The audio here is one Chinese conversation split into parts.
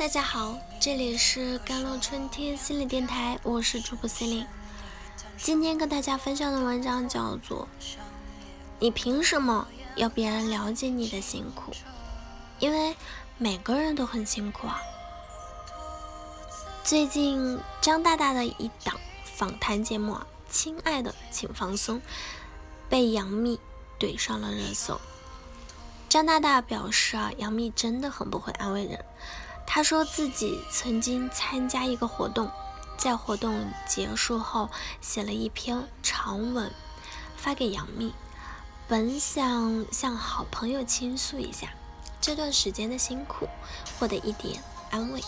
大家好，这里是甘露春天心理电台，我是主播心灵。今天跟大家分享的文章叫做《你凭什么要别人了解你的辛苦？因为每个人都很辛苦啊。》最近张大大的一档访谈节目《亲爱的，请放松》被杨幂怼上了热搜。张大大表示啊，杨幂真的很不会安慰人。他说自己曾经参加一个活动，在活动结束后写了一篇长文发给杨幂，本想向好朋友倾诉一下这段时间的辛苦，获得一点安慰。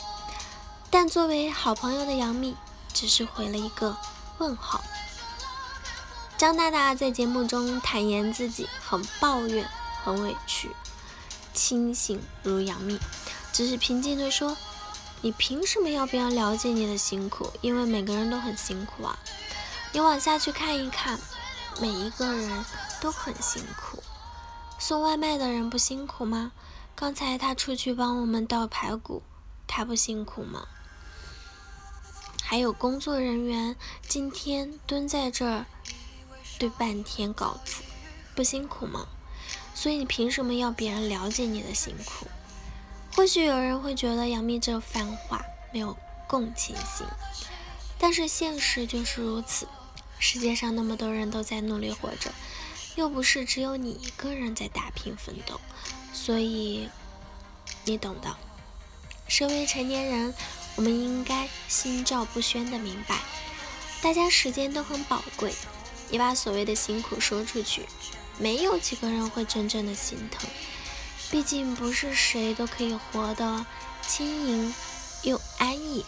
但作为好朋友的杨幂只是回了一个问号。张大大在节目中坦言自己很抱怨。很委屈，清醒如杨幂，只是平静地说：“你凭什么要别人了解你的辛苦？因为每个人都很辛苦啊！你往下去看一看，每一个人都很辛苦。送外卖的人不辛苦吗？刚才他出去帮我们倒排骨，他不辛苦吗？还有工作人员今天蹲在这儿对半天稿子，不辛苦吗？”所以你凭什么要别人了解你的辛苦？或许有人会觉得杨幂这番话没有共情心，但是现实就是如此。世界上那么多人都在努力活着，又不是只有你一个人在打拼奋斗，所以你懂的。身为成年人，我们应该心照不宣的明白，大家时间都很宝贵，你把所谓的辛苦说出去。没有几个人会真正的心疼，毕竟不是谁都可以活得轻盈又安逸，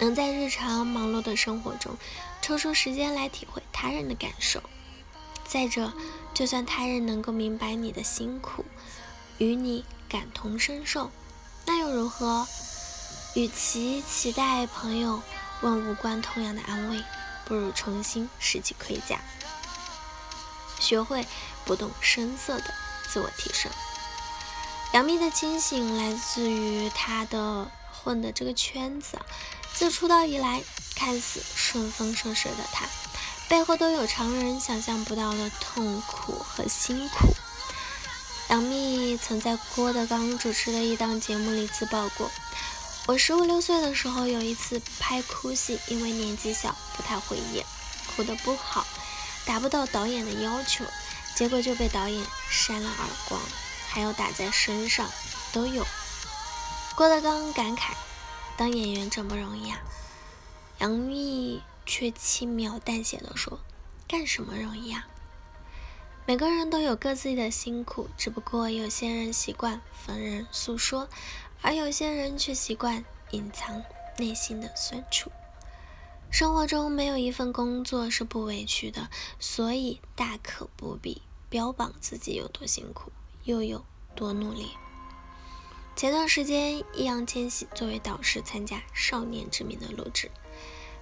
能在日常忙碌的生活中抽出时间来体会他人的感受。再者，就算他人能够明白你的辛苦，与你感同身受，那又如何？与其期待朋友问无关痛痒的安慰，不如重新拾起盔甲。学会不动声色的自我提升。杨幂的清醒来自于她的混的这个圈子，自出道以来看似顺风顺水的她，背后都有常人想象不到的痛苦和辛苦。杨幂曾在郭德纲主持的一档节目里自曝过：“我十五六岁的时候有一次拍哭戏，因为年纪小不太会演，哭得不好。”达不到导演的要求，结果就被导演扇了耳光，还有打在身上，都有。郭德纲感慨：“当演员真不容易啊。”杨幂却轻描淡写的说：“干什么容易啊？每个人都有各自的辛苦，只不过有些人习惯逢人诉说，而有些人却习惯隐藏内心的酸楚。”生活中没有一份工作是不委屈的，所以大可不必标榜自己有多辛苦，又有多努力。前段时间，易烊千玺作为导师参加《少年之名》的录制，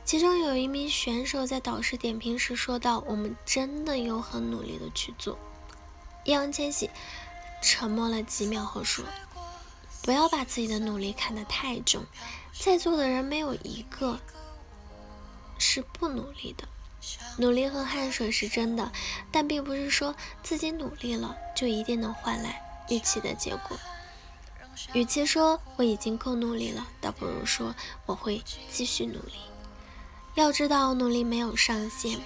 其中有一名选手在导师点评时说道：“我们真的有很努力的去做。”易烊千玺沉默了几秒后说：“不要把自己的努力看得太重，在座的人没有一个。”是不努力的，努力和汗水是真的，但并不是说自己努力了就一定能换来预期的结果。与其说我已经够努力了，倒不如说我会继续努力。要知道，努力没有上限，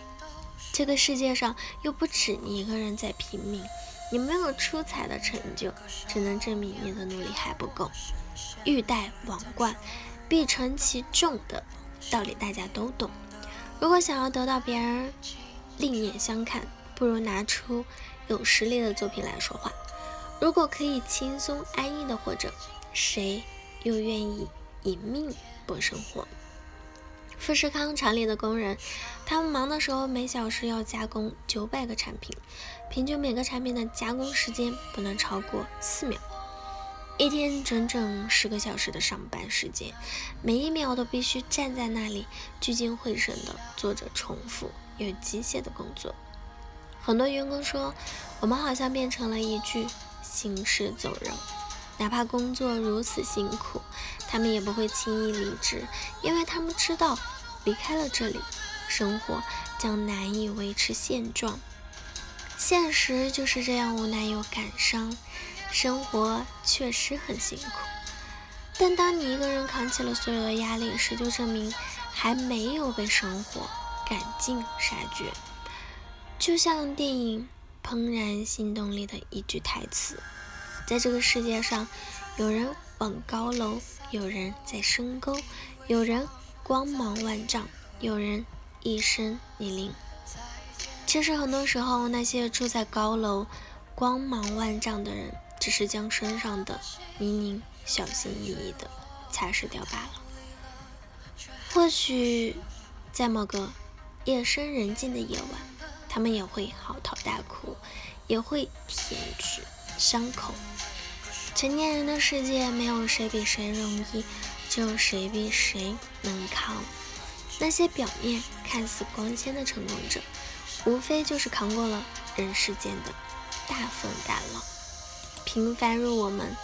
这个世界上又不止你一个人在拼命。你没有出彩的成就，只能证明你的努力还不够。欲戴王冠，必承其重的道理，大家都懂。如果想要得到别人另眼相看，不如拿出有实力的作品来说话。如果可以轻松安逸的活着，谁又愿意以命搏生活？富士康厂里的工人，他们忙的时候每小时要加工九百个产品，平均每个产品的加工时间不能超过四秒。一天整整十个小时的上班时间，每一秒都必须站在那里聚精会神地做着重复又机械的工作。很多员工说，我们好像变成了一具行尸走肉，哪怕工作如此辛苦，他们也不会轻易离职，因为他们知道离开了这里，生活将难以维持现状。现实就是这样无奈又感伤，生活确实很辛苦。但当你一个人扛起了所有的压力时，就证明还没有被生活赶尽杀绝。就像电影《怦然心动》里的一句台词：“在这个世界上，有人往高楼，有人在深沟，有人光芒万丈，有人一身泥泞。”其实很多时候，那些住在高楼、光芒万丈的人，只是将身上的泥泞。小心翼翼地擦拭掉罢了。或许在某个夜深人静的夜晚，他们也会嚎啕大哭，也会舔舐伤口。成年人的世界，没有谁比谁容易，只有谁比谁能扛。那些表面看似光鲜的成功者，无非就是扛过了人世间的大风大浪。平凡如我们。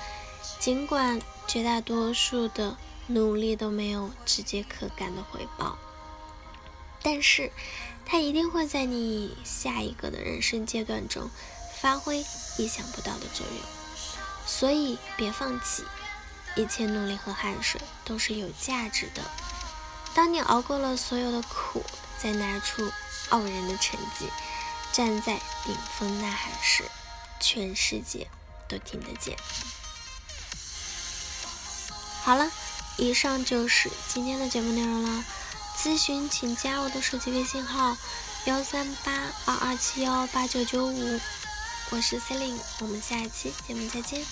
尽管绝大多数的努力都没有直接可感的回报，但是它一定会在你下一个的人生阶段中发挥意想不到的作用。所以别放弃，一切努力和汗水都是有价值的。当你熬过了所有的苦，再拿出傲人的成绩，站在顶峰呐喊时，全世界都听得见。好了，以上就是今天的节目内容了。咨询请加我的手机微信号：幺三八二二七幺八九九五，我是 Celine，我们下一期节目再见。